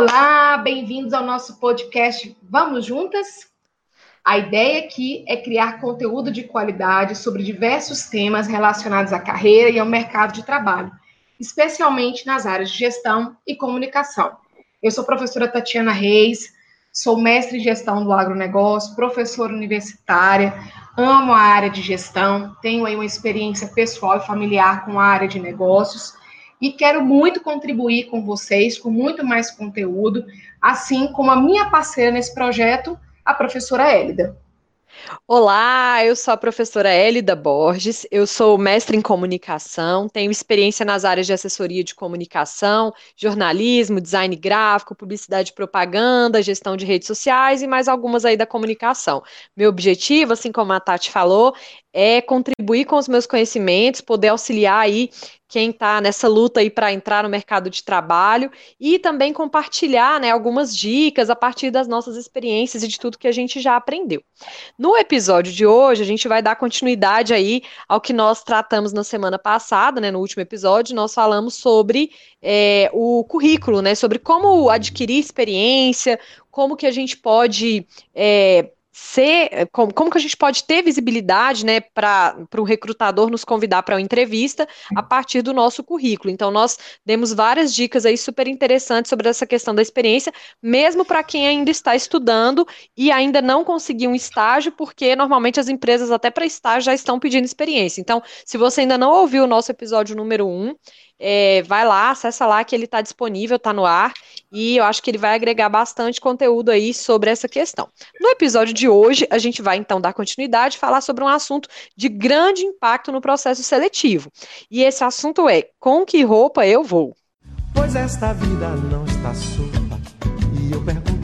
Olá, bem-vindos ao nosso podcast Vamos Juntas? A ideia aqui é criar conteúdo de qualidade sobre diversos temas relacionados à carreira e ao mercado de trabalho, especialmente nas áreas de gestão e comunicação. Eu sou a professora Tatiana Reis, sou mestre em gestão do agronegócio, professora universitária, amo a área de gestão, tenho aí uma experiência pessoal e familiar com a área de negócios e quero muito contribuir com vocês com muito mais conteúdo, assim como a minha parceira nesse projeto, a professora Hélida. Olá, eu sou a professora Hélida Borges, eu sou mestre em comunicação, tenho experiência nas áreas de assessoria de comunicação, jornalismo, design gráfico, publicidade e propaganda, gestão de redes sociais e mais algumas aí da comunicação. Meu objetivo, assim como a Tati falou, é contribuir com os meus conhecimentos, poder auxiliar aí quem está nessa luta aí para entrar no mercado de trabalho e também compartilhar né, algumas dicas a partir das nossas experiências e de tudo que a gente já aprendeu. No episódio de hoje, a gente vai dar continuidade aí ao que nós tratamos na semana passada, né, no último episódio, nós falamos sobre é, o currículo, né, sobre como adquirir experiência, como que a gente pode é, ser, eh, como, como que a gente pode ter visibilidade, né, para o recrutador nos convidar para uma entrevista a partir do nosso currículo. Então, nós demos várias dicas aí super interessantes sobre essa questão da experiência, mesmo para quem ainda está estudando e ainda não conseguiu um estágio, porque normalmente as empresas, até para estágio, já estão pedindo experiência. Então, se você ainda não ouviu o nosso episódio número 1, um, é, vai lá, acessa lá que ele está disponível, está no ar, e eu acho que ele vai agregar bastante conteúdo aí sobre essa questão. No episódio de hoje, a gente vai então dar continuidade e falar sobre um assunto de grande impacto no processo seletivo. E esse assunto é: com que roupa eu vou? Pois esta vida não está solta, e eu pergunto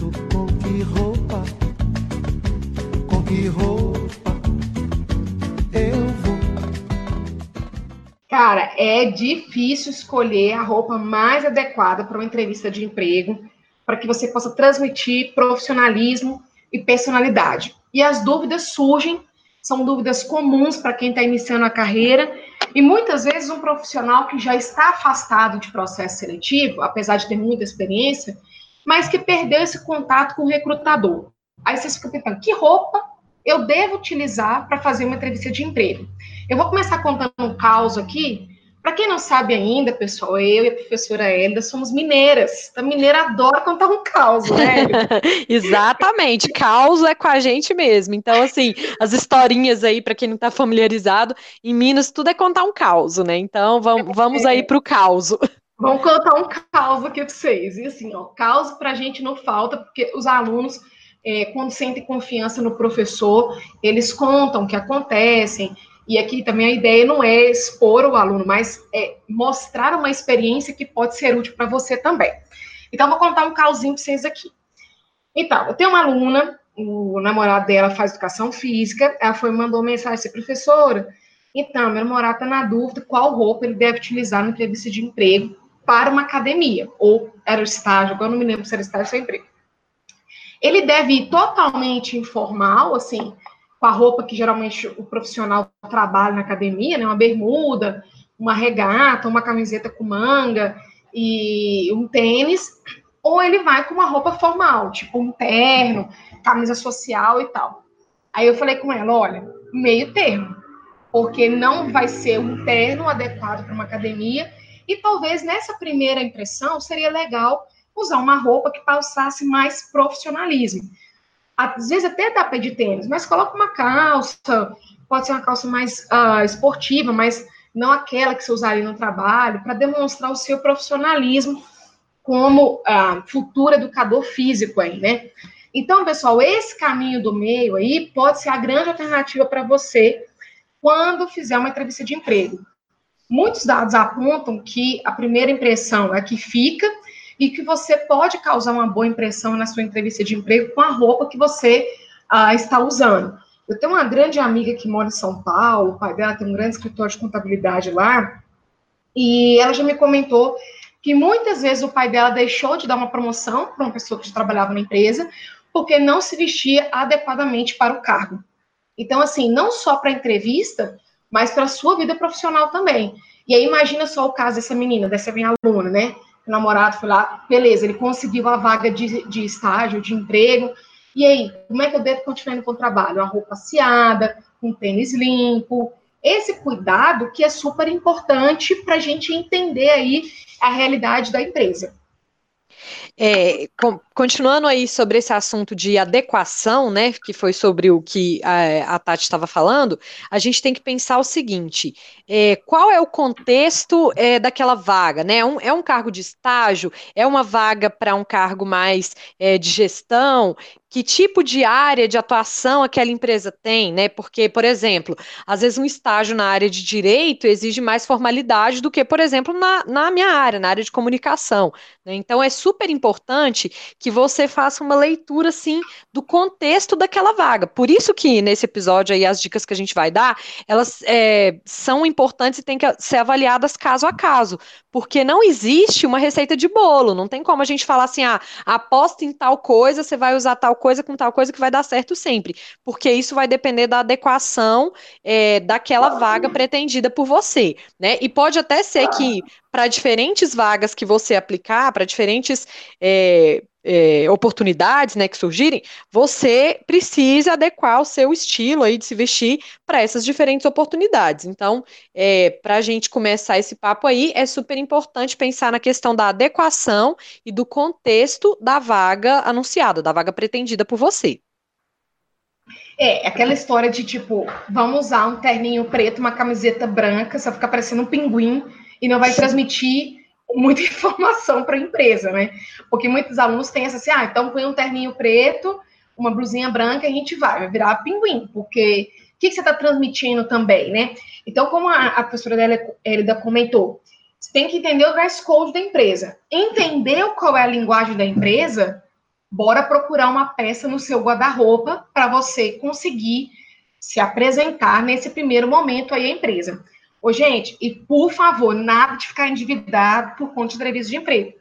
Cara, é difícil escolher a roupa mais adequada para uma entrevista de emprego, para que você possa transmitir profissionalismo e personalidade. E as dúvidas surgem, são dúvidas comuns para quem está iniciando a carreira, e muitas vezes um profissional que já está afastado de processo seletivo, apesar de ter muita experiência, mas que perdeu esse contato com o recrutador. Aí você fica pensando, que roupa eu devo utilizar para fazer uma entrevista de emprego? Eu vou começar contando um caos aqui. Para quem não sabe ainda, pessoal, eu e a professora Hélida somos mineiras. A mineira adora contar um caos, né? Exatamente, caos é com a gente mesmo. Então, assim, as historinhas aí, para quem não está familiarizado, em Minas tudo é contar um caos, né? Então, vamos, vamos aí para o caos. Vamos contar um caos aqui para vocês. E assim, ó, caos para a gente não falta, porque os alunos, é, quando sentem confiança no professor, eles contam o que acontecem e aqui também a ideia não é expor o aluno, mas é mostrar uma experiência que pode ser útil para você também. Então, vou contar um caosinho para vocês aqui. Então, eu tenho uma aluna, o namorado dela faz educação física, ela foi mandou mensagem assim, professora, então, meu namorado está na dúvida qual roupa ele deve utilizar na entrevista de emprego para uma academia, ou era o estágio, agora não me lembro se era estágio ou emprego. Ele deve ir totalmente informal, assim, com a roupa que geralmente o profissional trabalha na academia, né? Uma bermuda, uma regata, uma camiseta com manga e um tênis, ou ele vai com uma roupa formal, tipo um terno, camisa social e tal. Aí eu falei com ela, olha, meio termo, porque não vai ser um terno adequado para uma academia e talvez nessa primeira impressão seria legal usar uma roupa que passasse mais profissionalismo às vezes até dá pé de tênis, mas coloca uma calça, pode ser uma calça mais uh, esportiva, mas não aquela que você usaria no trabalho, para demonstrar o seu profissionalismo como uh, futuro educador físico aí, né? Então, pessoal, esse caminho do meio aí pode ser a grande alternativa para você quando fizer uma entrevista de emprego. Muitos dados apontam que a primeira impressão é que fica e que você pode causar uma boa impressão na sua entrevista de emprego com a roupa que você uh, está usando. Eu tenho uma grande amiga que mora em São Paulo, o pai dela tem um grande escritório de contabilidade lá, e ela já me comentou que muitas vezes o pai dela deixou de dar uma promoção para uma pessoa que trabalhava na empresa, porque não se vestia adequadamente para o cargo. Então, assim, não só para a entrevista, mas para a sua vida profissional também. E aí, imagina só o caso dessa menina, dessa minha aluna, né? O namorado foi lá, beleza, ele conseguiu a vaga de, de estágio, de emprego, e aí, como é que eu devo continuar indo para o trabalho? A roupa aciada, com tênis limpo, esse cuidado que é super importante para a gente entender aí a realidade da empresa. É, com, continuando aí sobre esse assunto de adequação, né, que foi sobre o que a, a Tati estava falando, a gente tem que pensar o seguinte: é, qual é o contexto é, daquela vaga, né? Um, é um cargo de estágio, é uma vaga para um cargo mais é, de gestão, que tipo de área de atuação aquela empresa tem, né? Porque, por exemplo, às vezes um estágio na área de direito exige mais formalidade do que, por exemplo, na, na minha área, na área de comunicação. Né? Então, é super importante que você faça uma leitura, assim, do contexto daquela vaga. Por isso que, nesse episódio aí, as dicas que a gente vai dar, elas é, são importantes e têm que ser avaliadas caso a caso, porque não existe uma receita de bolo, não tem como a gente falar assim, ah, aposta em tal coisa, você vai usar tal coisa com tal coisa que vai dar certo sempre, porque isso vai depender da adequação é, daquela vaga pretendida por você, né? E pode até ser que para diferentes vagas que você aplicar, para diferentes é, é, oportunidades né, que surgirem, você precisa adequar o seu estilo aí de se vestir para essas diferentes oportunidades. Então, é, para a gente começar esse papo aí, é super importante pensar na questão da adequação e do contexto da vaga anunciada, da vaga pretendida por você. É, aquela história de tipo, vamos usar um terninho preto, uma camiseta branca, só ficar parecendo um pinguim e não vai transmitir muita informação para a empresa, né? Porque muitos alunos têm essa assim, ah, então põe um terninho preto, uma blusinha branca e a gente vai, vai virar pinguim, porque o que, que você está transmitindo também, né? Então, como a, a professora Elida comentou, você tem que entender o dress code da empresa. Entender qual é a linguagem da empresa, bora procurar uma peça no seu guarda-roupa para você conseguir se apresentar nesse primeiro momento aí à empresa. Ô, gente, e por favor, nada de ficar endividado por conta de entrevista de emprego.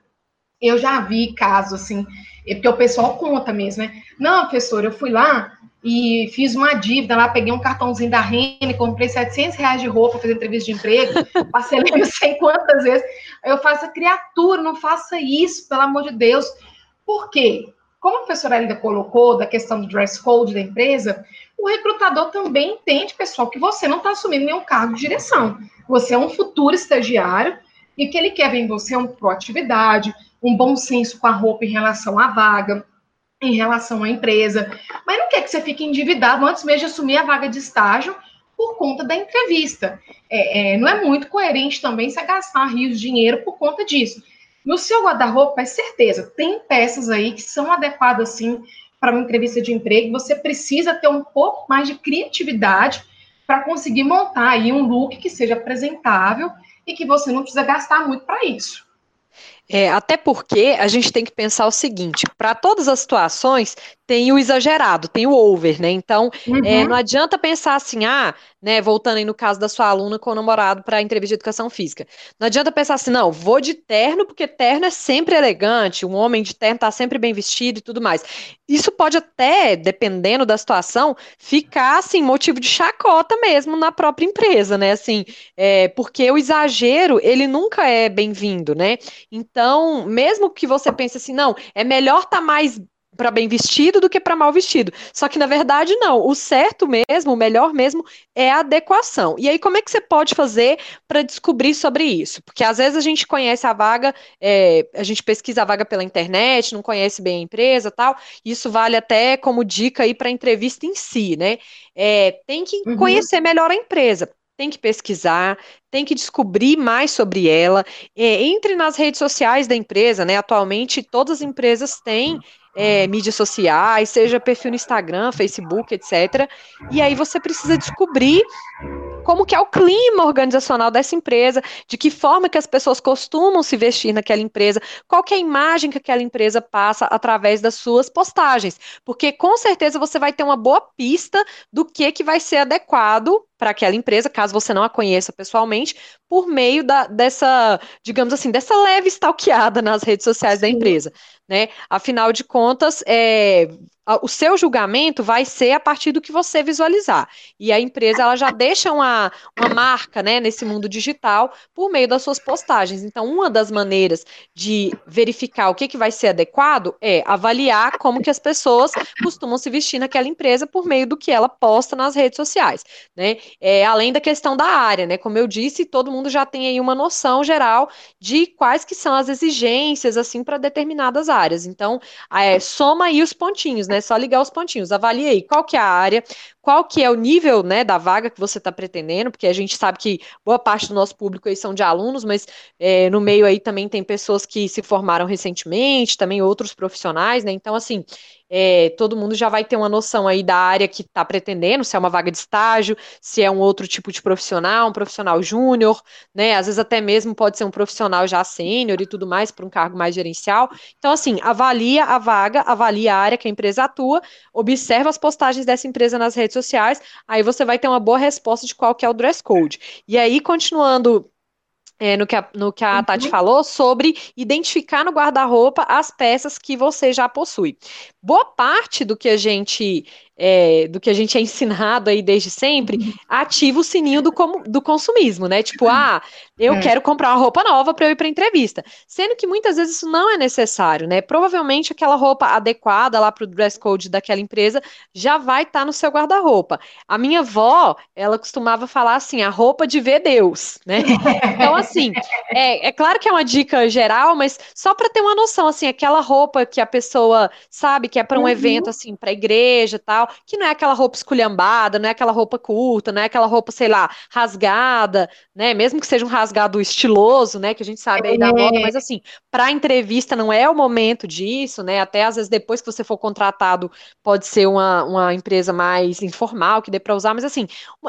Eu já vi casos assim, é porque o pessoal conta mesmo, né? Não, professor, eu fui lá e fiz uma dívida lá, peguei um cartãozinho da Rene, comprei 700 reais de roupa, fazer entrevista de emprego, passei não sei quantas vezes. Eu faço, criatura, não faça isso, pelo amor de Deus. Por quê? Como a professora ainda colocou da questão do dress code da empresa, o recrutador também entende, pessoal, que você não está assumindo nenhum cargo de direção. Você é um futuro estagiário e que ele quer ver em você é uma proatividade, um bom senso com a roupa em relação à vaga, em relação à empresa. Mas não quer que você fique endividado antes mesmo de assumir a vaga de estágio por conta da entrevista. É, é, não é muito coerente também você gastar rios de dinheiro por conta disso. No seu guarda-roupa, é certeza, tem peças aí que são adequadas, sim, para uma entrevista de emprego, você precisa ter um pouco mais de criatividade para conseguir montar aí um look que seja apresentável e que você não precisa gastar muito para isso. É, até porque a gente tem que pensar o seguinte: para todas as situações tem o exagerado, tem o over, né? Então, é, uhum. é, não adianta pensar assim, ah, né, voltando aí no caso da sua aluna com o namorado para a entrevista de educação física. Não adianta pensar assim, não, vou de terno, porque terno é sempre elegante, um homem de terno está sempre bem vestido e tudo mais. Isso pode até, dependendo da situação, ficar, assim, motivo de chacota mesmo na própria empresa, né? Assim, é, porque o exagero, ele nunca é bem-vindo, né? Então, mesmo que você pense assim, não, é melhor estar tá mais para bem vestido do que para mal vestido. Só que na verdade não. O certo mesmo, o melhor mesmo é a adequação. E aí como é que você pode fazer para descobrir sobre isso? Porque às vezes a gente conhece a vaga, é, a gente pesquisa a vaga pela internet, não conhece bem a empresa, tal. Isso vale até como dica aí para a entrevista em si, né? É, tem que uhum. conhecer melhor a empresa tem que pesquisar, tem que descobrir mais sobre ela. É, entre nas redes sociais da empresa, né? Atualmente, todas as empresas têm é, mídias sociais, seja perfil no Instagram, Facebook, etc. E aí você precisa descobrir como que é o clima organizacional dessa empresa, de que forma que as pessoas costumam se vestir naquela empresa, qual que é a imagem que aquela empresa passa através das suas postagens, porque com certeza você vai ter uma boa pista do que que vai ser adequado para aquela empresa, caso você não a conheça pessoalmente, por meio da, dessa, digamos assim, dessa leve stalkeada nas redes sociais Sim. da empresa, né? Afinal de contas, é, o seu julgamento vai ser a partir do que você visualizar. E a empresa ela já deixa uma, uma marca né, nesse mundo digital por meio das suas postagens. Então, uma das maneiras de verificar o que, que vai ser adequado é avaliar como que as pessoas costumam se vestir naquela empresa por meio do que ela posta nas redes sociais. Né? É, além da questão da área, né? Como eu disse, todo mundo já tem aí uma noção geral de quais que são as exigências assim para determinadas áreas. Então, é, soma aí os pontinhos, né? Só ligar os pontinhos. Avalie aí qual que é a área, qual que é o nível né, da vaga que você está pretendendo, porque a gente sabe que boa parte do nosso público aí são de alunos, mas é, no meio aí também tem pessoas que se formaram recentemente, também outros profissionais, né? Então, assim, é, todo mundo já vai ter uma noção aí da área que está pretendendo, se é uma vaga de estágio, se é um outro tipo de profissional, um profissional júnior, né? Às vezes até mesmo pode ser um profissional já sênior e tudo mais, para um cargo mais gerencial. Então, assim, avalia a vaga, avalia a área que a empresa atua, observa as postagens dessa empresa nas redes sociais, aí você vai ter uma boa resposta de qual que é o dress code. E aí, continuando é, no, que a, no que a uhum. Tati falou sobre identificar no guarda-roupa as peças que você já possui. Boa parte do que a gente é, do que a gente é ensinado aí desde sempre, uhum. ativa o sininho do, do consumismo, né? Tipo, ah, eu é. quero comprar uma roupa nova para eu ir para entrevista. Sendo que muitas vezes isso não é necessário, né? Provavelmente aquela roupa adequada lá para o dress code daquela empresa já vai estar tá no seu guarda-roupa. A minha avó, ela costumava falar assim, a roupa de ver Deus, né? Então, assim, é, é claro que é uma dica geral, mas só para ter uma noção, assim, aquela roupa que a pessoa sabe que é para um uhum. evento, assim, para igreja tal, tal, que não é aquela roupa esculhambada, não é aquela roupa curta, não é aquela roupa, sei lá, rasgada, né? Mesmo que seja um rasgado estiloso, né? Que a gente sabe aí da é. moda, mas assim, para entrevista não é o momento disso, né? Até às vezes depois que você for contratado, pode ser uma, uma empresa mais informal que dê para usar, mas assim,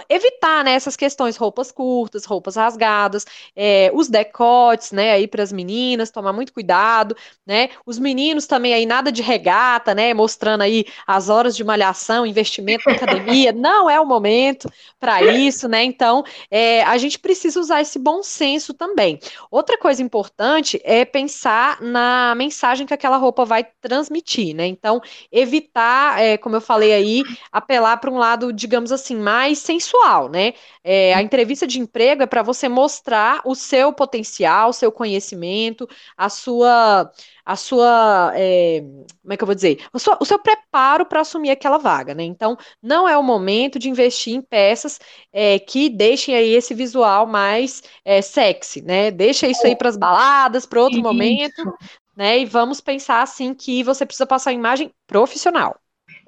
evitar, né, essas questões, roupas curtas, roupas rasgadas, é, os decotes, né, aí para as meninas, tomar muito cuidado, né? Os meninos também aí nada de regata, né? Mostrando aí as horas de malhação investimento na academia, não é o momento para isso, né? Então, é, a gente precisa usar esse bom senso também. Outra coisa importante é pensar na mensagem que aquela roupa vai transmitir, né? Então, evitar, é, como eu falei aí, apelar para um lado, digamos assim, mais sensual, né? É, a entrevista de emprego é para você mostrar o seu potencial, o seu conhecimento, a sua a sua, é, como é que eu vou dizer, o, o seu preparo para assumir aquela vaga, né? Então, não é o momento de investir em peças é, que deixem aí esse visual mais é, sexy, né? Deixa isso aí para as baladas, para outro isso. momento, né? E vamos pensar assim que você precisa passar uma imagem profissional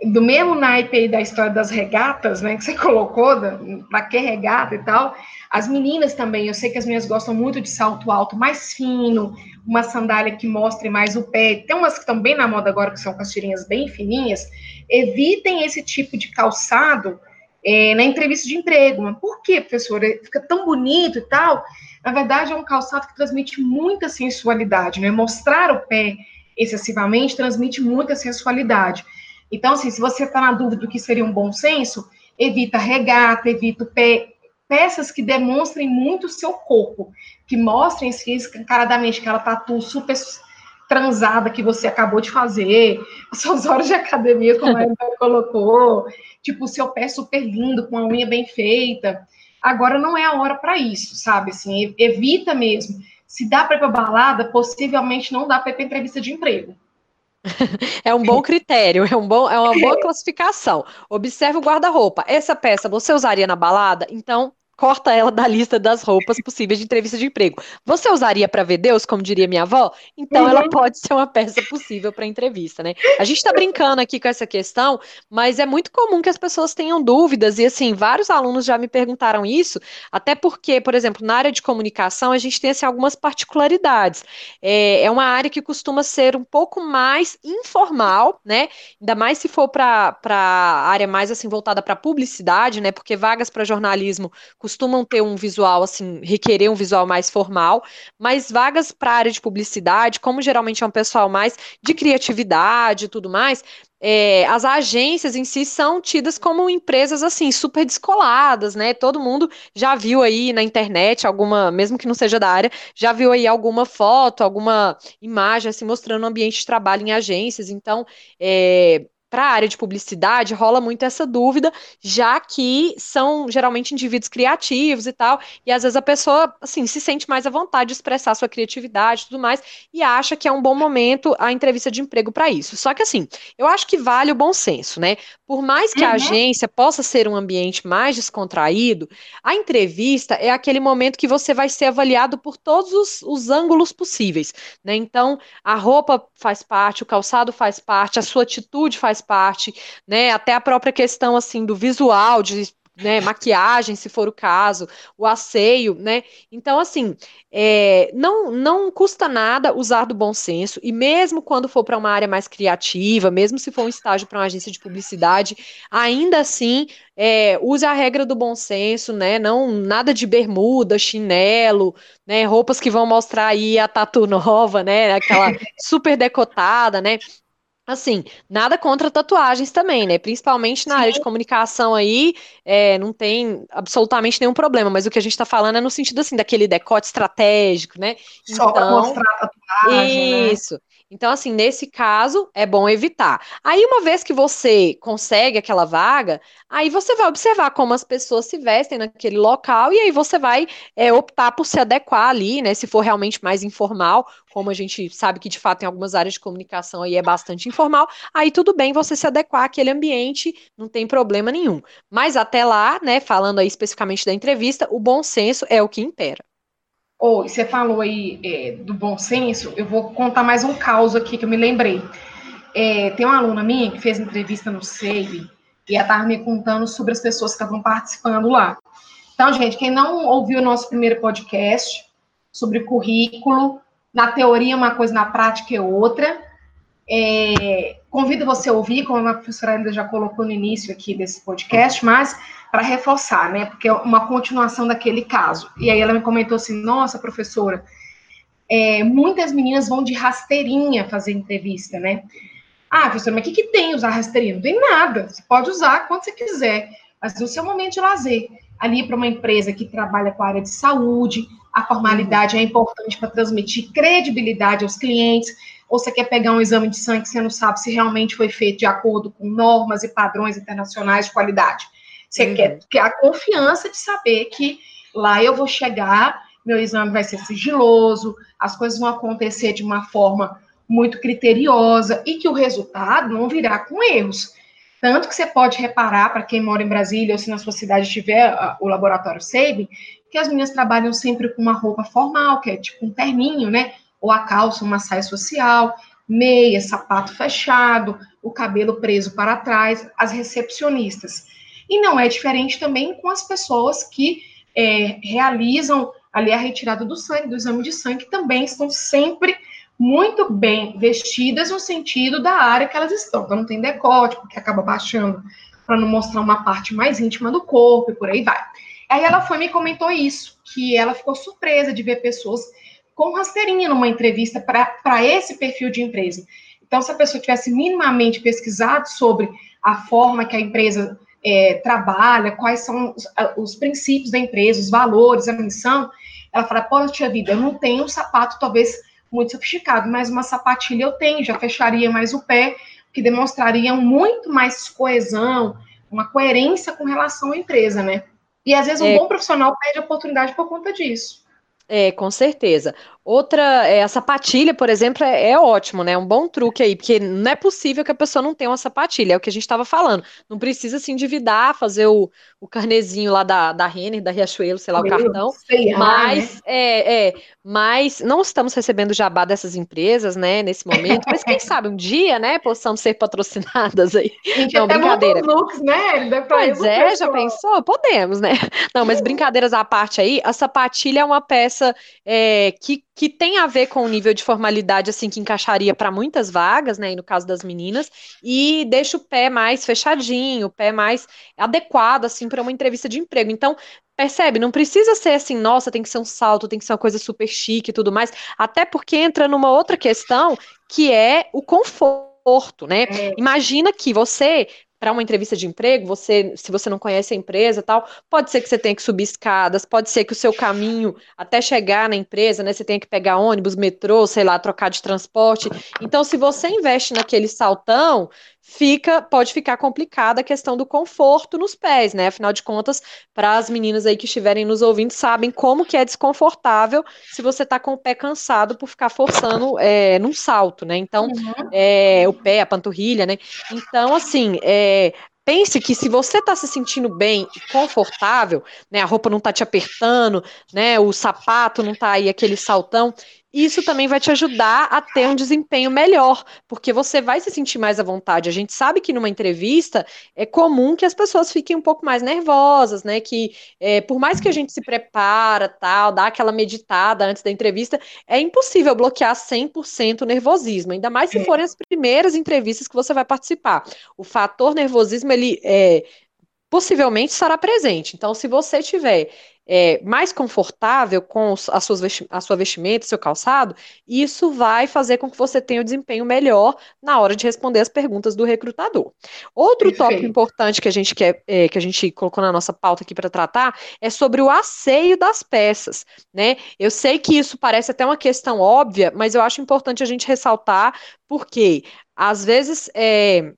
do mesmo naipe aí da história das regatas, né, que você colocou, para que regata e tal, as meninas também, eu sei que as meninas gostam muito de salto alto mais fino, uma sandália que mostre mais o pé. Tem umas que estão bem na moda agora, que são com as tirinhas bem fininhas. Evitem esse tipo de calçado é, na entrevista de emprego. Mas por quê, professora? Fica tão bonito e tal. Na verdade, é um calçado que transmite muita sensualidade, né? Mostrar o pé excessivamente transmite muita sensualidade. Então, assim, se você está na dúvida do que seria um bom senso, evita regata, evita o pé, peças que demonstrem muito o seu corpo, que mostrem assim, escancaradamente aquela tatu super transada que você acabou de fazer, as suas horas de academia, como a Ana colocou, tipo, o seu pé super lindo, com a unha bem feita. Agora não é a hora para isso, sabe? Assim, evita mesmo. Se dá para ir para balada, possivelmente não dá para ir para entrevista de emprego. É um bom critério, é, um bom, é uma boa classificação. Observe o guarda-roupa. Essa peça você usaria na balada? Então, corta ela da lista das roupas possíveis de entrevista de emprego. Você usaria para ver Deus, como diria minha avó? Então uhum. ela pode ser uma peça possível para entrevista, né? A gente está brincando aqui com essa questão, mas é muito comum que as pessoas tenham dúvidas e assim, vários alunos já me perguntaram isso, até porque, por exemplo, na área de comunicação a gente tem assim, algumas particularidades. É, é uma área que costuma ser um pouco mais informal, né? Ainda mais se for para a área mais assim voltada para publicidade, né? Porque vagas para jornalismo costumam ter um visual, assim, requerer um visual mais formal, mas vagas para a área de publicidade, como geralmente é um pessoal mais de criatividade e tudo mais, é, as agências em si são tidas como empresas assim super descoladas, né? Todo mundo já viu aí na internet alguma, mesmo que não seja da área, já viu aí alguma foto, alguma imagem assim mostrando o ambiente de trabalho em agências. Então, é, para a área de publicidade rola muito essa dúvida, já que são geralmente indivíduos criativos e tal, e às vezes a pessoa assim se sente mais à vontade de expressar sua criatividade e tudo mais, e acha que é um bom momento a entrevista de emprego para isso. Só que assim, eu acho que vale o bom senso, né? Por mais que a uhum. agência possa ser um ambiente mais descontraído, a entrevista é aquele momento que você vai ser avaliado por todos os, os ângulos possíveis, né? Então, a roupa faz parte, o calçado faz parte, a sua atitude faz parte, né? Até a própria questão assim do visual, de né, maquiagem, se for o caso, o asseio, né? Então, assim, é, não, não custa nada usar do bom senso, e mesmo quando for para uma área mais criativa, mesmo se for um estágio para uma agência de publicidade, ainda assim, é, use a regra do bom senso, né? Não nada de bermuda, chinelo, né? Roupas que vão mostrar aí a tatu nova, né? Aquela super decotada, né? Assim, nada contra tatuagens também, né? Principalmente na Sim. área de comunicação aí, é, não tem absolutamente nenhum problema, mas o que a gente está falando é no sentido assim, daquele decote estratégico, né? Só então, para mostrar a tatuagem. Né? Isso. Né? Então, assim, nesse caso, é bom evitar. Aí, uma vez que você consegue aquela vaga, aí você vai observar como as pessoas se vestem naquele local e aí você vai é, optar por se adequar ali, né? Se for realmente mais informal, como a gente sabe que de fato em algumas áreas de comunicação aí é bastante informal, aí tudo bem você se adequar àquele ambiente, não tem problema nenhum. Mas até lá, né, falando aí especificamente da entrevista, o bom senso é o que impera. Ou oh, você falou aí é, do bom senso, eu vou contar mais um caso aqui que eu me lembrei. É, tem uma aluna minha que fez entrevista no SEIB e ela estava me contando sobre as pessoas que estavam participando lá. Então, gente, quem não ouviu o nosso primeiro podcast sobre currículo, na teoria uma coisa, na prática é outra. É, convido você a ouvir, como a professora ainda já colocou no início aqui desse podcast, mas para reforçar, né? Porque é uma continuação daquele caso. E aí ela me comentou assim: nossa, professora, é, muitas meninas vão de rasteirinha fazer entrevista, né? Ah, professora, mas o que, que tem usar rasteirinha? Não tem nada. Você pode usar quando você quiser, mas no seu momento de lazer. Ali para uma empresa que trabalha com a área de saúde, a formalidade é importante para transmitir credibilidade aos clientes. Ou você quer pegar um exame de sangue que você não sabe se realmente foi feito de acordo com normas e padrões internacionais de qualidade. Você uhum. quer ter a confiança de saber que lá eu vou chegar, meu exame vai ser sigiloso, as coisas vão acontecer de uma forma muito criteriosa e que o resultado não virá com erros. Tanto que você pode reparar, para quem mora em Brasília ou se na sua cidade tiver uh, o laboratório SEIB, que as meninas trabalham sempre com uma roupa formal, que é tipo um terninho, né? Ou a calça, uma saia social, meia, sapato fechado, o cabelo preso para trás, as recepcionistas. E não é diferente também com as pessoas que é, realizam ali a retirada do sangue, do exame de sangue, que também estão sempre muito bem vestidas no sentido da área que elas estão. Então, não tem decote, porque acaba baixando para não mostrar uma parte mais íntima do corpo e por aí vai. Aí ela foi me comentou isso, que ela ficou surpresa de ver pessoas com rasteirinha numa entrevista para esse perfil de empresa. Então, se a pessoa tivesse minimamente pesquisado sobre a forma que a empresa é, trabalha, quais são os, os, princípios da empresa, os valores, a missão, ela fala, poxa vida, eu não tenho um sapato talvez muito sofisticado, mas uma sapatilha eu tenho, já fecharia mais o pé, que demonstraria muito mais coesão, uma coerência com relação à empresa, né? E às vezes um é... bom profissional perde a oportunidade por conta disso. É, com certeza. Outra, é, a sapatilha, por exemplo, é, é, ótimo, né? Um bom truque aí, porque não é possível que a pessoa não tenha uma sapatilha, é o que a gente estava falando. Não precisa se endividar, fazer o, o carnezinho lá da, da Renner, da Riachuelo, sei lá, Meu, o cartão. Sei mas, né? é, é, mas não estamos recebendo jabá dessas empresas, né, nesse momento. Mas quem sabe um dia, né, possamos ser patrocinadas aí. Gente, não, brincadeira. Looks, né? Pois é, já pensou? Podemos, né? Não, mas brincadeiras à parte aí, a sapatilha é uma peça é, que que tem a ver com o nível de formalidade, assim, que encaixaria para muitas vagas, né, no caso das meninas, e deixa o pé mais fechadinho, o pé mais adequado, assim, para uma entrevista de emprego. Então, percebe, não precisa ser assim, nossa, tem que ser um salto, tem que ser uma coisa super chique e tudo mais, até porque entra numa outra questão, que é o conforto, né? É. Imagina que você para uma entrevista de emprego, você, se você não conhece a empresa tal, pode ser que você tenha que subir escadas, pode ser que o seu caminho até chegar na empresa, né, você tenha que pegar ônibus, metrô, sei lá, trocar de transporte. Então, se você investe naquele saltão, fica, pode ficar complicada a questão do conforto nos pés, né? Afinal de contas, para as meninas aí que estiverem nos ouvindo, sabem como que é desconfortável se você está com o pé cansado por ficar forçando é, num salto, né? Então, uhum. é, o pé, a panturrilha, né? Então, assim, é, pense que se você está se sentindo bem e confortável, né, a roupa não está te apertando, né, o sapato não está aí aquele saltão, isso também vai te ajudar a ter um desempenho melhor, porque você vai se sentir mais à vontade. A gente sabe que numa entrevista é comum que as pessoas fiquem um pouco mais nervosas, né? Que é, por mais que a gente se prepara, tal, dá aquela meditada antes da entrevista, é impossível bloquear 100% o nervosismo, ainda mais se é. forem as primeiras entrevistas que você vai participar. O fator nervosismo, ele é, possivelmente estará presente. Então, se você tiver é, mais confortável com a, suas a sua vestimenta, seu calçado, isso vai fazer com que você tenha um desempenho melhor na hora de responder as perguntas do recrutador. Outro Perfeito. tópico importante que a gente quer, é, que a gente colocou na nossa pauta aqui para tratar é sobre o asseio das peças, né? Eu sei que isso parece até uma questão óbvia, mas eu acho importante a gente ressaltar porque às vezes é,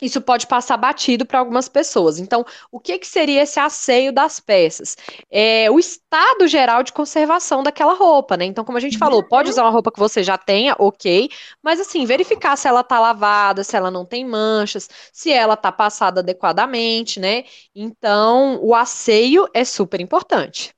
isso pode passar batido para algumas pessoas. Então, o que, que seria esse asseio das peças? É o estado geral de conservação daquela roupa, né? Então, como a gente falou, pode usar uma roupa que você já tenha, ok, mas assim, verificar se ela está lavada, se ela não tem manchas, se ela está passada adequadamente, né? Então, o asseio é super importante.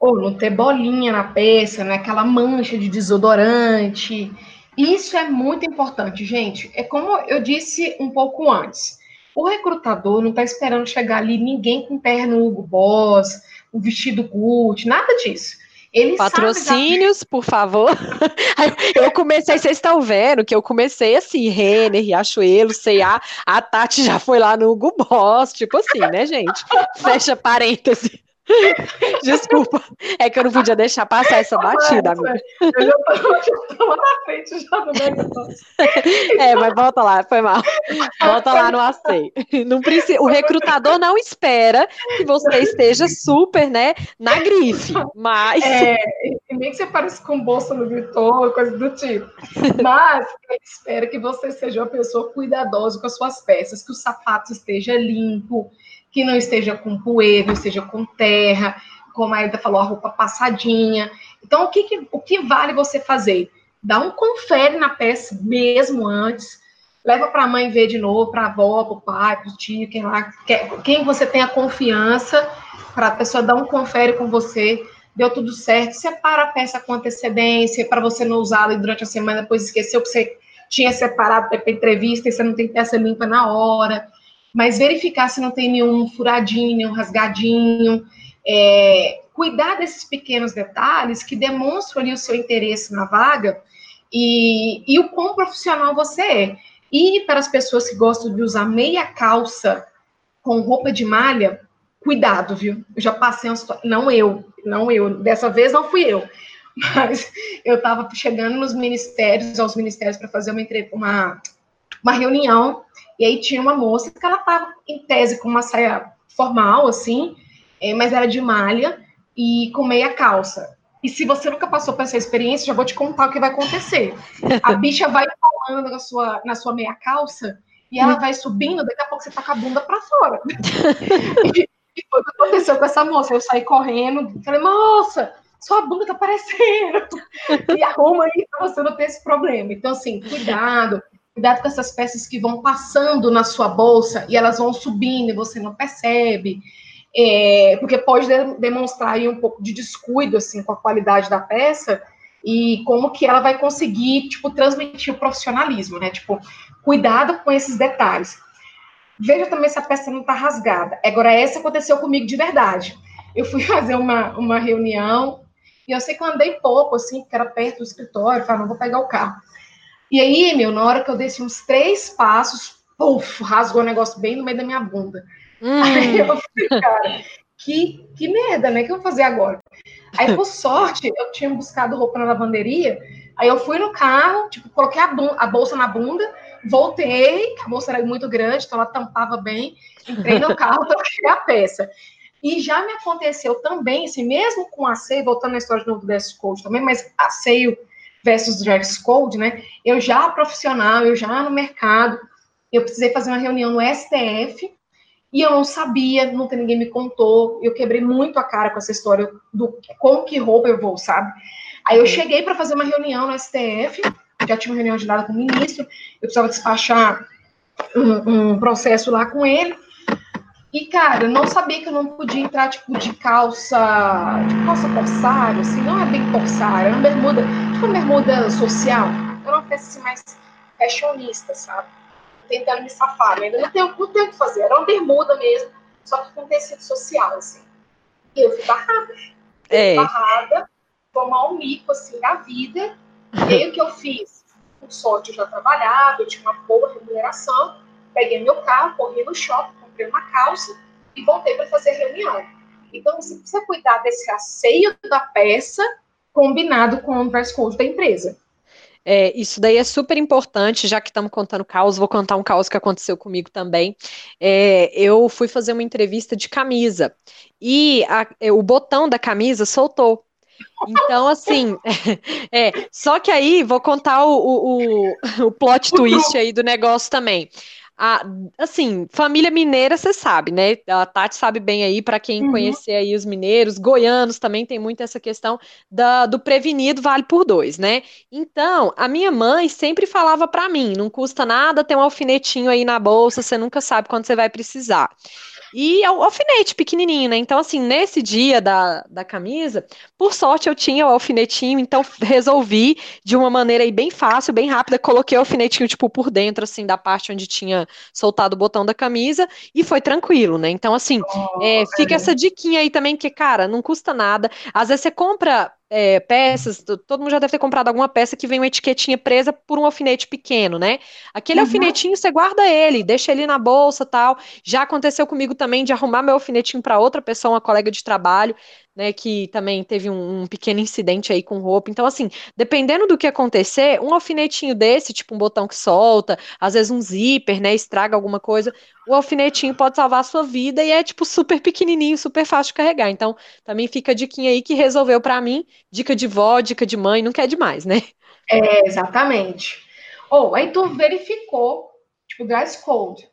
Ou não ter bolinha na peça, né? Aquela mancha de desodorante. Isso é muito importante, gente. É como eu disse um pouco antes. O recrutador não está esperando chegar ali ninguém com perna Hugo Boss, um vestido Gucci, nada disso. Ele Patrocínios, sabe... por favor. eu comecei, vocês estão vendo que eu comecei assim, Renner, Riachuelo, C&A, a Tati já foi lá no Hugo Boss, tipo assim, né, gente? Fecha parêntese. Desculpa, é que eu não podia deixar passar essa batida, amiga. Eu já tô, na frente já do negócio. É, mas volta lá, foi mal. Volta lá no aceio. Não precisa, o recrutador não espera que você esteja super, né, na grife, mas... É, nem que você pareça com bolsa no Vitor, coisa do tipo. Mas ele espera que você seja uma pessoa cuidadosa com as suas peças, que o sapato esteja limpo, que não esteja com poeira, não esteja com terra, como a Aida falou, a roupa passadinha. Então, o que, que, o que vale você fazer? Dá um confere na peça mesmo antes, leva para a mãe ver de novo, para a avó, para o pai, para o tio, quem lá, quem você tenha confiança, para a pessoa dar um confere com você, deu tudo certo, separa a peça com antecedência, para você não usá-la durante a semana, depois esqueceu que você tinha separado para entrevista e você não tem peça limpa na hora mas verificar se não tem nenhum furadinho, nenhum rasgadinho, é, cuidar desses pequenos detalhes que demonstram ali o seu interesse na vaga e, e o quão profissional você é. E para as pessoas que gostam de usar meia calça com roupa de malha, cuidado, viu? Eu já passei uma situação, não eu, não eu, dessa vez não fui eu, mas eu estava chegando nos ministérios, aos ministérios para fazer uma, uma, uma reunião e aí tinha uma moça que ela estava em tese com uma saia formal, assim, é, mas era de malha e com meia calça. E se você nunca passou por essa experiência, já vou te contar o que vai acontecer. A bicha vai falando na sua, na sua meia calça e ela vai subindo, daqui a pouco você tá com a bunda para fora. e, e foi o que aconteceu com essa moça. Eu saí correndo, falei, moça, sua bunda tá aparecendo. e arruma aí para você não ter esse problema. Então, assim, cuidado. Cuidado com essas peças que vão passando na sua bolsa e elas vão subindo e você não percebe. É, porque pode de, demonstrar aí um pouco de descuido assim com a qualidade da peça e como que ela vai conseguir tipo transmitir o profissionalismo, né? Tipo, cuidado com esses detalhes. Veja também se a peça não está rasgada. Agora essa aconteceu comigo de verdade. Eu fui fazer uma, uma reunião e eu sei que eu andei pouco assim, porque era perto do escritório, falei, não vou pegar o carro. E aí, meu, na hora que eu desci uns três passos, puf, rasgou o negócio bem no meio da minha bunda. Hum. Aí eu falei, cara, que, que merda, né? O que eu vou fazer agora? Aí, por sorte, eu tinha buscado roupa na lavanderia. Aí eu fui no carro, tipo, coloquei a, a bolsa na bunda, voltei, a bolsa era muito grande, então ela tampava bem, entrei no carro, troquei a peça. E já me aconteceu também, assim, mesmo com a voltando na história de novo do Dress Code também, mas a versus dress code, né? Eu já profissional, eu já no mercado, Eu precisei fazer uma reunião no STF e eu não sabia, nunca ninguém me contou. Eu quebrei muito a cara com essa história do como que roupa eu vou, sabe? Aí eu cheguei para fazer uma reunião no STF, já tinha uma reunião de lado com o ministro, eu precisava despachar um, um processo lá com ele. E, cara, eu não sabia que eu não podia entrar, tipo, de calça, de calça corsário, assim, não é bem corsário, é uma bermuda, uma bermuda social. Uma peça assim, mais fashionista, sabe? Tentando me safar, ainda não tenho, não tenho o que fazer, era uma bermuda mesmo, só que com tecido social, assim. E eu fui barrada. É. Barrada, tomar um mico, assim, da vida. E aí o que eu fiz? Com sorte eu já trabalhava, eu tinha uma boa remuneração, peguei meu carro, corri no shopping, comprei uma calça e voltei para fazer reunião. Então, você precisa cuidar desse asseio da peça combinado com o dress code da empresa. É, isso daí é super importante, já que estamos contando caos, vou contar um caos que aconteceu comigo também. É, eu fui fazer uma entrevista de camisa e a, é, o botão da camisa soltou. Então, assim, é, só que aí vou contar o, o, o, o plot twist aí do negócio também. A, assim, família mineira, você sabe, né? A Tati sabe bem aí, para quem uhum. conhecer aí os mineiros, goianos também tem muito essa questão da, do prevenido vale por dois, né? Então, a minha mãe sempre falava para mim: não custa nada ter um alfinetinho aí na bolsa, você nunca sabe quando você vai precisar. E é o alfinete pequenininho, né? Então, assim, nesse dia da, da camisa, por sorte eu tinha o alfinetinho, então resolvi de uma maneira aí bem fácil, bem rápida, coloquei o alfinetinho, tipo, por dentro, assim, da parte onde tinha soltado o botão da camisa e foi tranquilo, né? Então, assim, oh, é, fica essa diquinha aí também, que, cara, não custa nada. Às vezes você compra é, peças, todo mundo já deve ter comprado alguma peça que vem uma etiquetinha presa por um alfinete pequeno, né? Aquele uhum. alfinetinho você guarda ele, deixa ele na bolsa tal. Já aconteceu comigo também de arrumar meu alfinetinho para outra pessoa, uma colega de trabalho né, que também teve um, um, pequeno incidente aí com roupa. Então, assim, dependendo do que acontecer, um alfinetinho desse, tipo um botão que solta, às vezes um zíper, né, estraga alguma coisa, o alfinetinho pode salvar a sua vida e é, tipo, super pequenininho, super fácil de carregar. Então, também fica a diquinha aí que resolveu para mim, dica de vó, dica de mãe, não quer demais, né? É, exatamente. Ou, oh, aí tu verificou, tipo, dress code,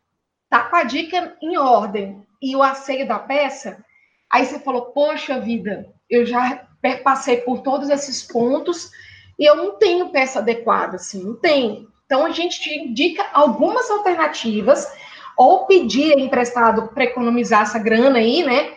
tá com a dica em ordem e o asseio da peça, Aí você falou, poxa vida, eu já passei por todos esses pontos e eu não tenho peça adequada, assim, não tenho. Então a gente te indica algumas alternativas, ou pedir emprestado para economizar essa grana aí, né?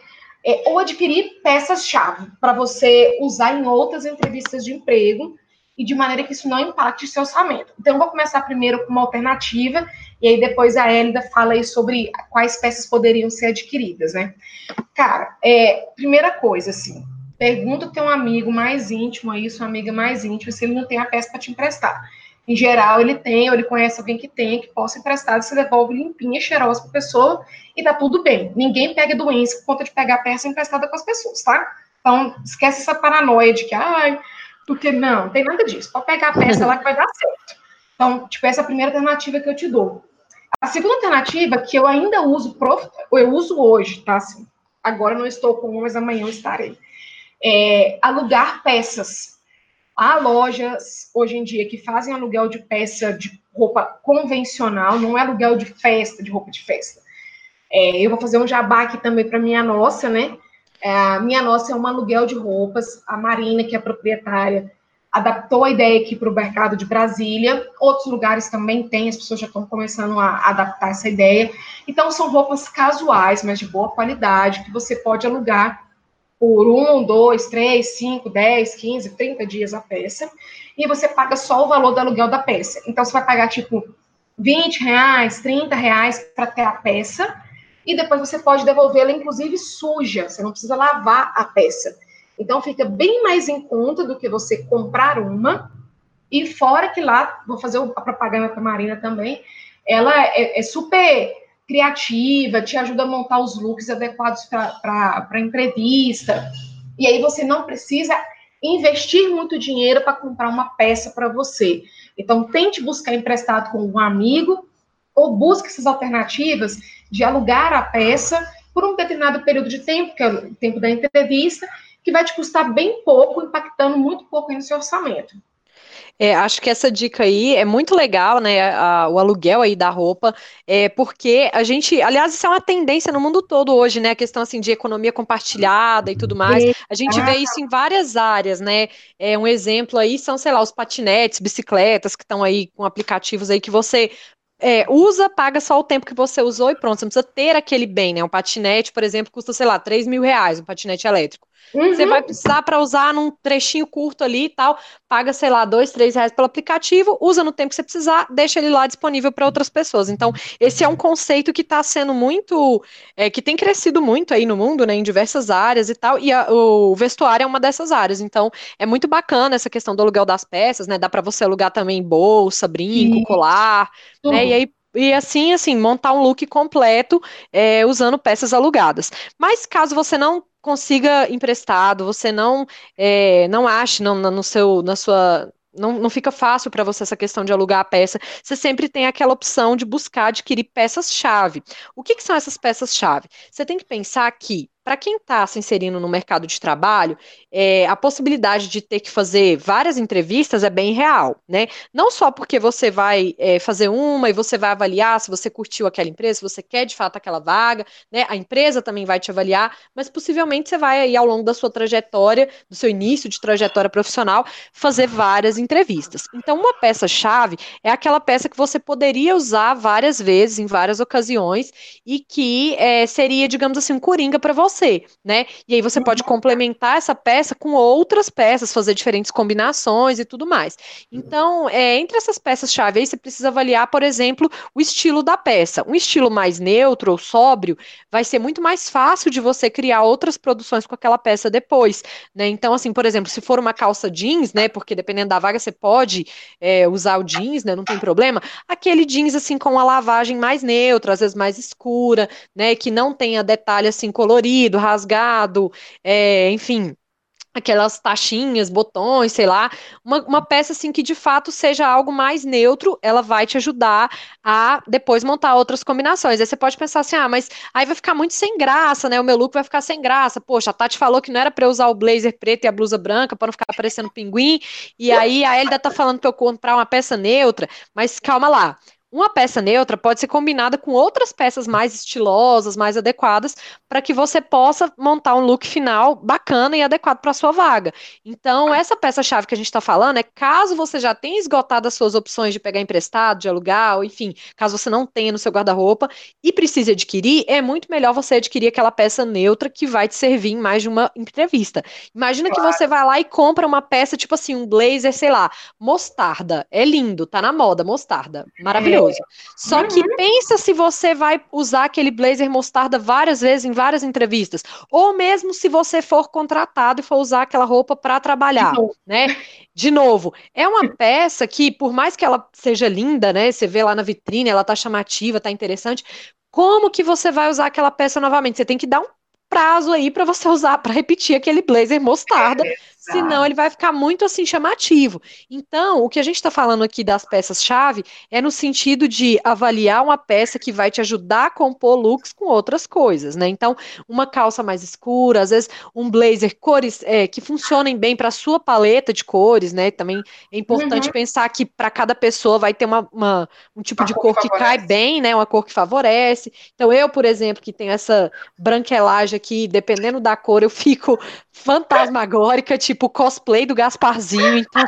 É, ou adquirir peças-chave para você usar em outras entrevistas de emprego e de maneira que isso não impacte seu orçamento. Então, vou começar primeiro com uma alternativa, e aí depois a Elida fala aí sobre quais peças poderiam ser adquiridas, né? Cara, é, primeira coisa, assim, pergunta ter um amigo mais íntimo aí, sua amiga mais íntima, se ele não tem a peça para te emprestar. Em geral, ele tem, ou ele conhece alguém que tem, que possa emprestar, você devolve limpinha, cheirosa para a pessoa e tá tudo bem. Ninguém pega doença por conta de pegar peça emprestada com as pessoas, tá? Então, esquece essa paranoia de que, ai, porque não, não tem nada disso. Pode pegar a peça lá que vai dar certo. Então, tipo, essa é a primeira alternativa que eu te dou. A segunda alternativa, que eu ainda uso, prof... eu uso hoje, tá? Assim, agora não estou com mas amanhã eu estarei. É alugar peças. Há lojas, hoje em dia, que fazem aluguel de peça de roupa convencional, não é aluguel de festa, de roupa de festa. É, eu vou fazer um jabá aqui também para minha nossa, né? É, minha nossa é um aluguel de roupas. A Marina, que é proprietária, adaptou a ideia aqui para o mercado de Brasília. Outros lugares também tem, as pessoas já estão começando a adaptar essa ideia. Então, são roupas casuais, mas de boa qualidade, que você pode alugar por um, dois, três, cinco, dez, quinze, trinta dias a peça. E você paga só o valor do aluguel da peça. Então, você vai pagar, tipo, 20 reais, 30 reais para ter a peça e depois você pode devolvê-la, inclusive suja, você não precisa lavar a peça. Então fica bem mais em conta do que você comprar uma. E fora que lá, vou fazer a propaganda para a Marina também, ela é, é, super criativa, te ajuda a montar os looks adequados para entrevista. E aí você não precisa investir muito dinheiro para comprar uma peça para você. Então, tente buscar emprestado com um amigo ou busque essas alternativas de alugar a peça por um determinado período de tempo, que é o tempo da entrevista, que vai te custar bem pouco, impactando muito pouco no seu orçamento. É, acho que essa dica aí é muito legal, né? A, o aluguel aí da roupa, é porque a gente, aliás, isso é uma tendência no mundo todo hoje, né? A questão assim de economia compartilhada e tudo mais. A gente vê isso em várias áreas, né? É um exemplo aí são, sei lá, os patinetes, bicicletas que estão aí com aplicativos aí que você é, usa, paga só o tempo que você usou e pronto. Você não precisa ter aquele bem, né? Um patinete, por exemplo, custa, sei lá, 3 mil reais, um patinete elétrico. Uhum. Você vai precisar para usar num trechinho curto ali e tal, paga, sei lá, dois, três reais pelo aplicativo, usa no tempo que você precisar, deixa ele lá disponível para outras pessoas. Então, esse é um conceito que está sendo muito, é, que tem crescido muito aí no mundo, né, em diversas áreas e tal, e a, o vestuário é uma dessas áreas. Então, é muito bacana essa questão do aluguel das peças, né, dá para você alugar também bolsa, brinco, colar, uhum. né, e aí e assim, assim, montar um look completo é, usando peças alugadas. Mas caso você não consiga emprestado, você não é, não ache não, no seu, na sua não, não fica fácil para você essa questão de alugar a peça, você sempre tem aquela opção de buscar adquirir peças-chave. O que, que são essas peças-chave? Você tem que pensar que para quem está se inserindo no mercado de trabalho, é, a possibilidade de ter que fazer várias entrevistas é bem real, né? Não só porque você vai é, fazer uma e você vai avaliar se você curtiu aquela empresa, se você quer de fato aquela vaga, né? A empresa também vai te avaliar, mas possivelmente você vai aí ao longo da sua trajetória, do seu início de trajetória profissional, fazer várias entrevistas. Então, uma peça-chave é aquela peça que você poderia usar várias vezes, em várias ocasiões, e que é, seria, digamos assim, um coringa para você você, né? E aí você pode uhum. complementar essa peça com outras peças, fazer diferentes combinações e tudo mais. Então, é, entre essas peças-chave aí, você precisa avaliar, por exemplo, o estilo da peça. Um estilo mais neutro ou sóbrio vai ser muito mais fácil de você criar outras produções com aquela peça depois, né? Então, assim, por exemplo, se for uma calça jeans, né? Porque dependendo da vaga, você pode é, usar o jeans, né? Não tem problema. Aquele jeans, assim, com a lavagem mais neutra, às vezes mais escura, né? Que não tenha detalhe, assim, colorido rasgado, é, enfim, aquelas taxinhas, botões, sei lá, uma, uma, peça assim que de fato seja algo mais neutro, ela vai te ajudar a depois montar outras combinações. Aí você pode pensar assim, ah, mas aí vai ficar muito sem graça, né? O meu look vai ficar sem graça. Poxa, a Tati falou que não era para eu usar o blazer preto e a blusa branca para não ficar parecendo pinguim, e aí a Elida tá falando para eu comprar uma peça neutra, mas calma lá. Uma peça neutra pode ser combinada com outras peças mais estilosas, mais adequadas, para que você possa montar um look final bacana e adequado para a sua vaga. Então, essa peça-chave que a gente está falando é caso você já tenha esgotado as suas opções de pegar emprestado, de alugar, ou enfim, caso você não tenha no seu guarda-roupa e precise adquirir, é muito melhor você adquirir aquela peça neutra que vai te servir em mais de uma entrevista. Imagina claro. que você vai lá e compra uma peça, tipo assim, um blazer, sei lá, mostarda. É lindo, tá na moda, mostarda. Maravilhoso. É. Só uhum. que pensa se você vai usar aquele blazer mostarda várias vezes em várias entrevistas, ou mesmo se você for contratado e for usar aquela roupa para trabalhar, de né? De novo, é uma peça que, por mais que ela seja linda, né? Você vê lá na vitrine, ela tá chamativa, tá interessante. Como que você vai usar aquela peça novamente? Você tem que dar um prazo aí para você usar, para repetir aquele blazer mostarda, é, senão ele vai ficar muito assim chamativo. Então, o que a gente está falando aqui das peças-chave é no sentido de avaliar uma peça que vai te ajudar a compor looks com outras coisas, né? Então, uma calça mais escura, às vezes um blazer cores é, que funcionem bem para a sua paleta de cores, né? Também é importante uhum. pensar que para cada pessoa vai ter uma, uma um tipo uma de cor, cor que, que cai bem, né? Uma cor que favorece. Então, eu, por exemplo, que tenho essa branquelagem aqui, dependendo da cor, eu fico fantasmagórica, tipo cosplay do Gasparzinho. Então,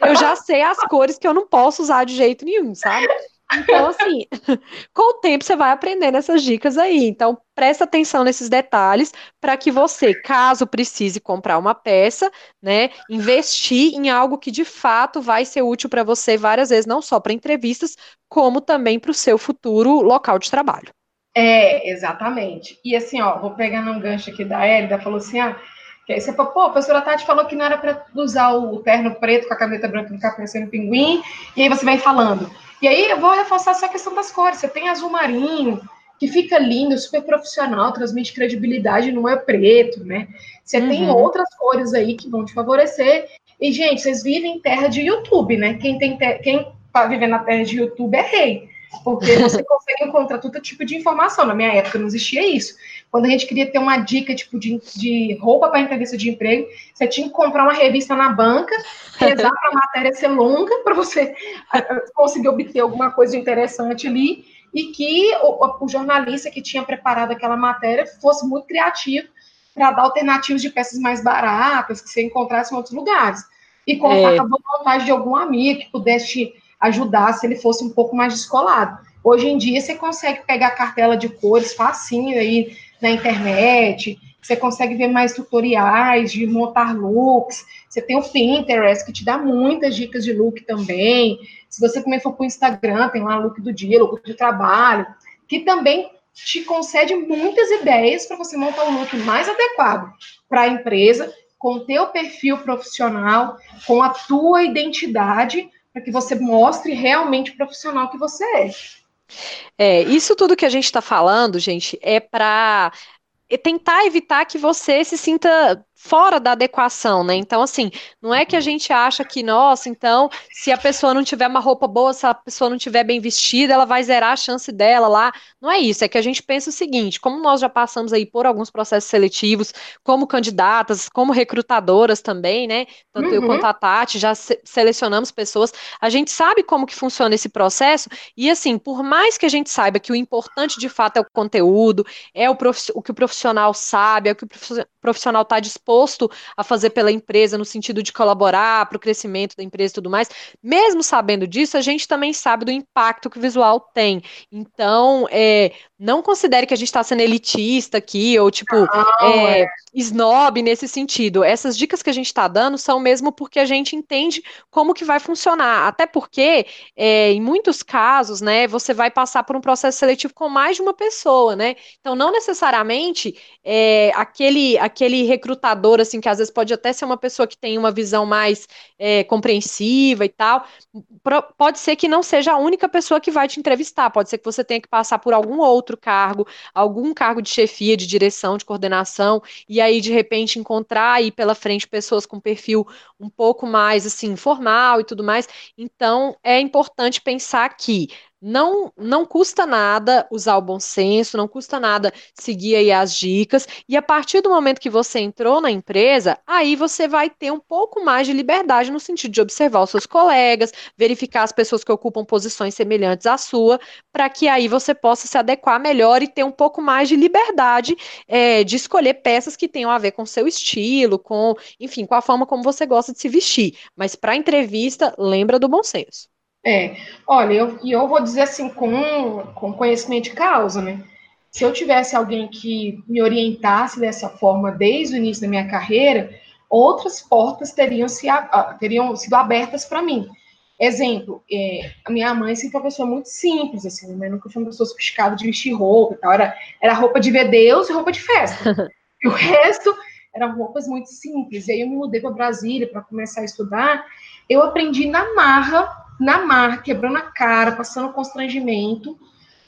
eu já sei as cores que eu não posso usar de jeito nenhum, sabe? Então, assim, com o tempo você vai aprendendo essas dicas aí. Então, presta atenção nesses detalhes para que você, caso precise comprar uma peça, né, investir em algo que de fato vai ser útil para você várias vezes, não só para entrevistas, como também para o seu futuro local de trabalho. É, exatamente. E assim, ó, vou pegar um gancho aqui da Hélida, falou assim, ah, que aí você falou, pô, a professora Tati falou que não era para usar o terno preto com a caneta branca ficar parecendo pinguim, e aí você vem falando. E aí eu vou reforçar essa questão das cores. Você tem azul marinho, que fica lindo, super profissional, transmite credibilidade, não é preto, né? Você uhum. tem outras cores aí que vão te favorecer. E, gente, vocês vivem em terra de YouTube, né? Quem tem ter... quem tá vivendo na terra de YouTube é rei. Porque você consegue encontrar todo tipo de informação. Na minha época não existia isso. Quando a gente queria ter uma dica tipo de, de roupa para entrevista de emprego, você tinha que comprar uma revista na banca, rezar para a matéria ser longa para você conseguir obter alguma coisa interessante ali e que o, o jornalista que tinha preparado aquela matéria fosse muito criativo para dar alternativas de peças mais baratas que você encontrasse em outros lugares. E contar é. com a vontade de algum amigo que pudesse te ajudar se ele fosse um pouco mais descolado. Hoje em dia, você consegue pegar cartela de cores facinho aí na internet, você consegue ver mais tutoriais de montar looks, você tem o Pinterest, que te dá muitas dicas de look também, se você também for para o Instagram, tem lá look do dia, look do trabalho, que também te concede muitas ideias para você montar um look mais adequado para a empresa, com o teu perfil profissional, com a tua identidade, para que você mostre realmente o profissional que você é. É, isso tudo que a gente está falando, gente, é para tentar evitar que você se sinta fora da adequação, né? Então, assim, não é que a gente acha que, nossa, então, se a pessoa não tiver uma roupa boa, se a pessoa não tiver bem vestida, ela vai zerar a chance dela lá. Não é isso, é que a gente pensa o seguinte: como nós já passamos aí por alguns processos seletivos, como candidatas, como recrutadoras também, né? Tanto uhum. eu quanto a Tati, já se selecionamos pessoas, a gente sabe como que funciona esse processo, e assim, por mais que a gente saiba que o importante de fato é o conteúdo, é o, o que o profissional sabe, é o que o profissional está disposto disposto a fazer pela empresa no sentido de colaborar para o crescimento da empresa e tudo mais, mesmo sabendo disso, a gente também sabe do impacto que o visual tem. Então, é, não considere que a gente está sendo elitista aqui, ou tipo, não, é, é. snob nesse sentido. Essas dicas que a gente está dando são mesmo porque a gente entende como que vai funcionar. Até porque, é, em muitos casos, né, você vai passar por um processo seletivo com mais de uma pessoa, né? Então, não necessariamente é, aquele, aquele recrutador assim, que às vezes pode até ser uma pessoa que tem uma visão mais é, compreensiva e tal, pode ser que não seja a única pessoa que vai te entrevistar, pode ser que você tenha que passar por algum outro cargo, algum cargo de chefia, de direção, de coordenação, e aí, de repente, encontrar aí pela frente pessoas com perfil um pouco mais, assim, formal e tudo mais. Então, é importante pensar que não, não custa nada usar o bom senso, não custa nada seguir aí as dicas, e a partir do momento que você entrou na empresa, aí você vai ter um pouco mais de liberdade no sentido de observar os seus colegas, verificar as pessoas que ocupam posições semelhantes à sua, para que aí você possa se adequar melhor e ter um pouco mais de liberdade é, de escolher peças que tenham a ver com seu estilo, com, enfim, com a forma como você gosta de se vestir. Mas para entrevista, lembra do bom senso. É, olha, eu, e eu vou dizer assim, com, com conhecimento de causa, né? Se eu tivesse alguém que me orientasse dessa forma desde o início da minha carreira, outras portas teriam, se, teriam sido abertas para mim. Exemplo, é, a minha mãe sempre foi uma pessoa muito simples, assim, minha mãe nunca foi uma pessoa sofisticada de vestir roupa e tal, era, era roupa de ver Deus e roupa de festa. e o resto eram roupas muito simples. E aí eu me mudei para Brasília para começar a estudar, eu aprendi na marra na mar, quebrando a cara, passando constrangimento,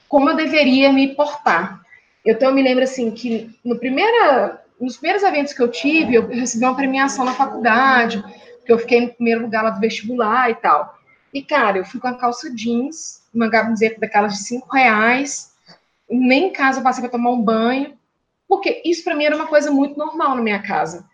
como eu deveria me portar. Então, eu me lembro assim que no primeira, nos primeiros eventos que eu tive, eu recebi uma premiação na faculdade, que eu fiquei no primeiro lugar lá do vestibular e tal. E, cara, eu fui com a calça jeans, uma camiseta daquelas de cinco reais, nem em casa eu passei para tomar um banho, porque isso para mim era uma coisa muito normal na minha casa.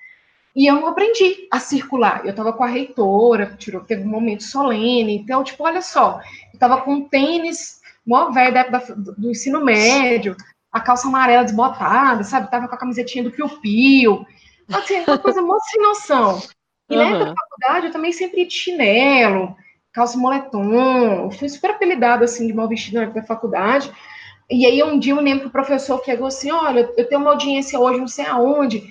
E eu não aprendi a circular. Eu estava com a reitora, tirou, teve um momento solene. Então, tipo, olha só, eu estava com tênis, mó velho da época do ensino médio, a calça amarela desbotada, sabe? Tava com a camisetinha do Piu Piu. Assim, uma coisa muito sem noção. E uhum. da faculdade, eu também sempre ia de chinelo, calça moletom. Eu fui super apelidada, assim, de mal vestido na época da faculdade. E aí, um dia, eu lembro que o professor pegou assim, olha, eu tenho uma audiência hoje, não sei aonde,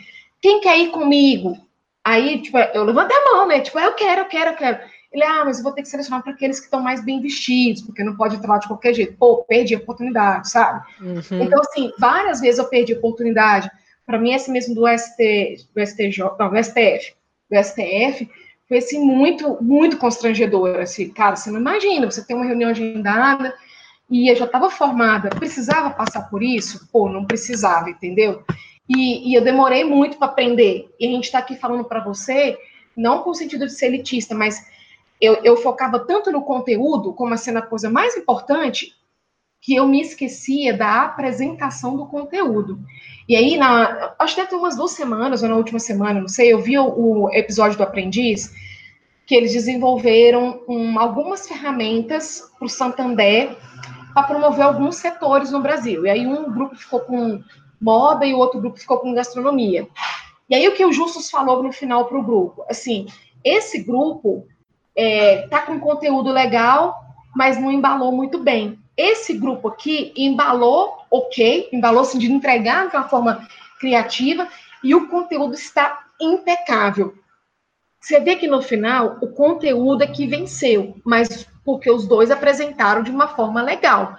quem quer ir comigo? Aí, tipo, eu levantei a mão, né? Tipo, eu quero, eu quero, eu quero. Ele, ah, mas eu vou ter que selecionar para aqueles que estão mais bem vestidos, porque não pode entrar de qualquer jeito. Pô, perdi a oportunidade, sabe? Uhum. Então, assim, várias vezes eu perdi a oportunidade. Para mim, esse mesmo do, ST, do STJ, não, do STF, do STF, foi, assim, muito, muito constrangedor. Assim, cara, você não imagina, você tem uma reunião agendada e eu já estava formada, precisava passar por isso? Pô, não precisava, entendeu? E, e eu demorei muito para aprender. E a gente está aqui falando para você, não com o sentido de ser elitista, mas eu, eu, focava tanto no conteúdo, como sendo a coisa mais importante, que eu me esquecia da apresentação do conteúdo. E aí, na, acho que ter umas duas semanas, ou na última semana, não sei, eu vi o, o episódio do Aprendiz, que eles desenvolveram um, algumas ferramentas para o Santander para promover alguns setores no Brasil. E aí um grupo ficou com moda e o outro grupo ficou com gastronomia. E aí o que o Justus falou no final para o grupo, assim, esse grupo é, tá com conteúdo legal, mas não embalou muito bem. Esse grupo aqui embalou ok, embalou assim, de entregar de uma forma criativa e o conteúdo está impecável. Você vê que no final o conteúdo é que venceu, mas porque os dois apresentaram de uma forma legal.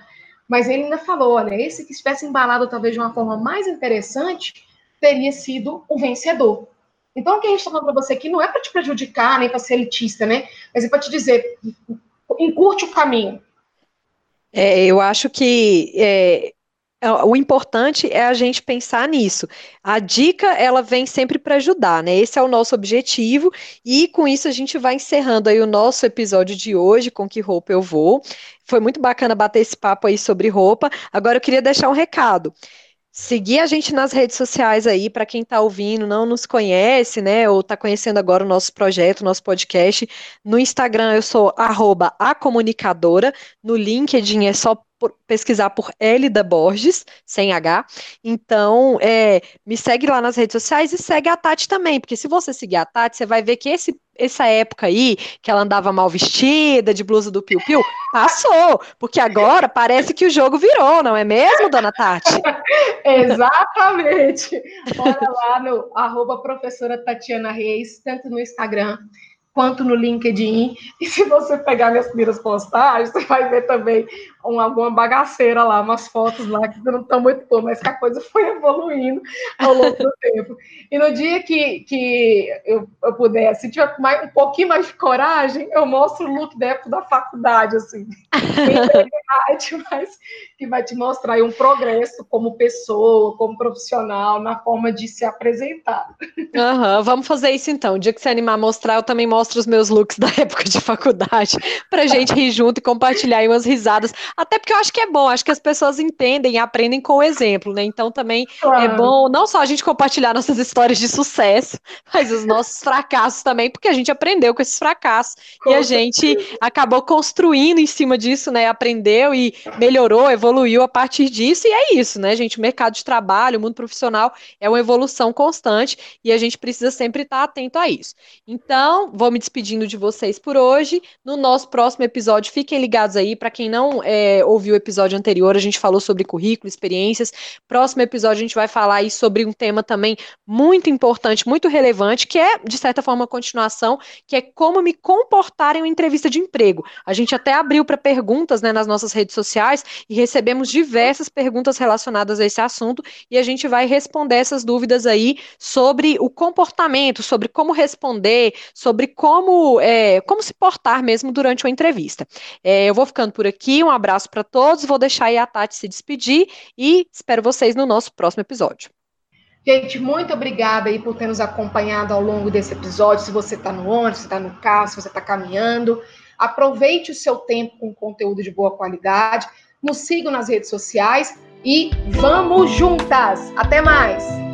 Mas ele ainda falou, olha, esse que estivesse embalado talvez de uma forma mais interessante, teria sido o vencedor. Então, o que a gente está falando para você aqui não é para te prejudicar, nem para ser elitista, né? Mas é para te dizer, encurte o caminho. É, eu acho que é, o importante é a gente pensar nisso. A dica, ela vem sempre para ajudar, né? Esse é o nosso objetivo e com isso a gente vai encerrando aí o nosso episódio de hoje, com que roupa eu vou. Foi muito bacana bater esse papo aí sobre roupa. Agora eu queria deixar um recado. Seguir a gente nas redes sociais aí, para quem está ouvindo, não nos conhece, né? Ou está conhecendo agora o nosso projeto, nosso podcast. No Instagram eu sou arroba a comunicadora, no LinkedIn é só pesquisar por Elida Borges, sem H. Então, é, me segue lá nas redes sociais e segue a Tati também, porque se você seguir a Tati, você vai ver que esse, essa época aí, que ela andava mal vestida, de blusa do Piu Piu, passou, porque agora parece que o jogo virou, não é mesmo, dona Tati? Exatamente. Bora lá no arroba professora Tatiana Reis, tanto no Instagram quanto no LinkedIn. E se você pegar minhas primeiras postagens, você vai ver também um, alguma bagaceira lá, umas fotos lá que não estão muito boas, mas que a coisa foi evoluindo ao longo do tempo. E no dia que, que eu, eu puder, se tiver mais, um pouquinho mais de coragem, eu mostro o look da época da faculdade, assim. mas que vai te mostrar um progresso como pessoa, como profissional, na forma de se apresentar. Uhum, vamos fazer isso então. O dia que você animar a mostrar, eu também mostro os meus looks da época de faculdade, pra gente rir junto e compartilhar aí umas risadas. Até porque eu acho que é bom, acho que as pessoas entendem e aprendem com o exemplo, né? Então também é claro. é bom não só a gente compartilhar nossas histórias de sucesso, mas os nossos fracassos também, porque a gente aprendeu com esses fracassos com e a gente acabou construindo em cima disso, né? Aprendeu e melhorou, evoluiu a partir disso, e é isso, né, gente? O mercado de trabalho, o mundo profissional é uma evolução constante e a gente precisa sempre estar atento a isso. Então, vou me despedindo de vocês por hoje. No nosso próximo episódio, fiquem ligados aí, para quem não é, ouviu o episódio anterior, a gente falou sobre currículo, experiências. Próximo episódio, a gente vai falar aí sobre um tema também muito importante, muito relevante, que é, de certa forma, uma continuação, que é como me comportar em uma entrevista de emprego. A gente até abriu para perguntas né, nas nossas redes sociais e recebemos diversas perguntas relacionadas a esse assunto e a gente vai responder essas dúvidas aí sobre o comportamento, sobre como responder, sobre como, é, como se portar mesmo durante uma entrevista. É, eu vou ficando por aqui, um abraço para todos, vou deixar aí a Tati se despedir e espero vocês no nosso próximo episódio. Gente, muito obrigada aí por ter nos acompanhado ao longo desse episódio. Se você está no ônibus, se está no carro, se você está caminhando, aproveite o seu tempo com conteúdo de boa qualidade. Nos sigam nas redes sociais e vamos juntas! Até mais!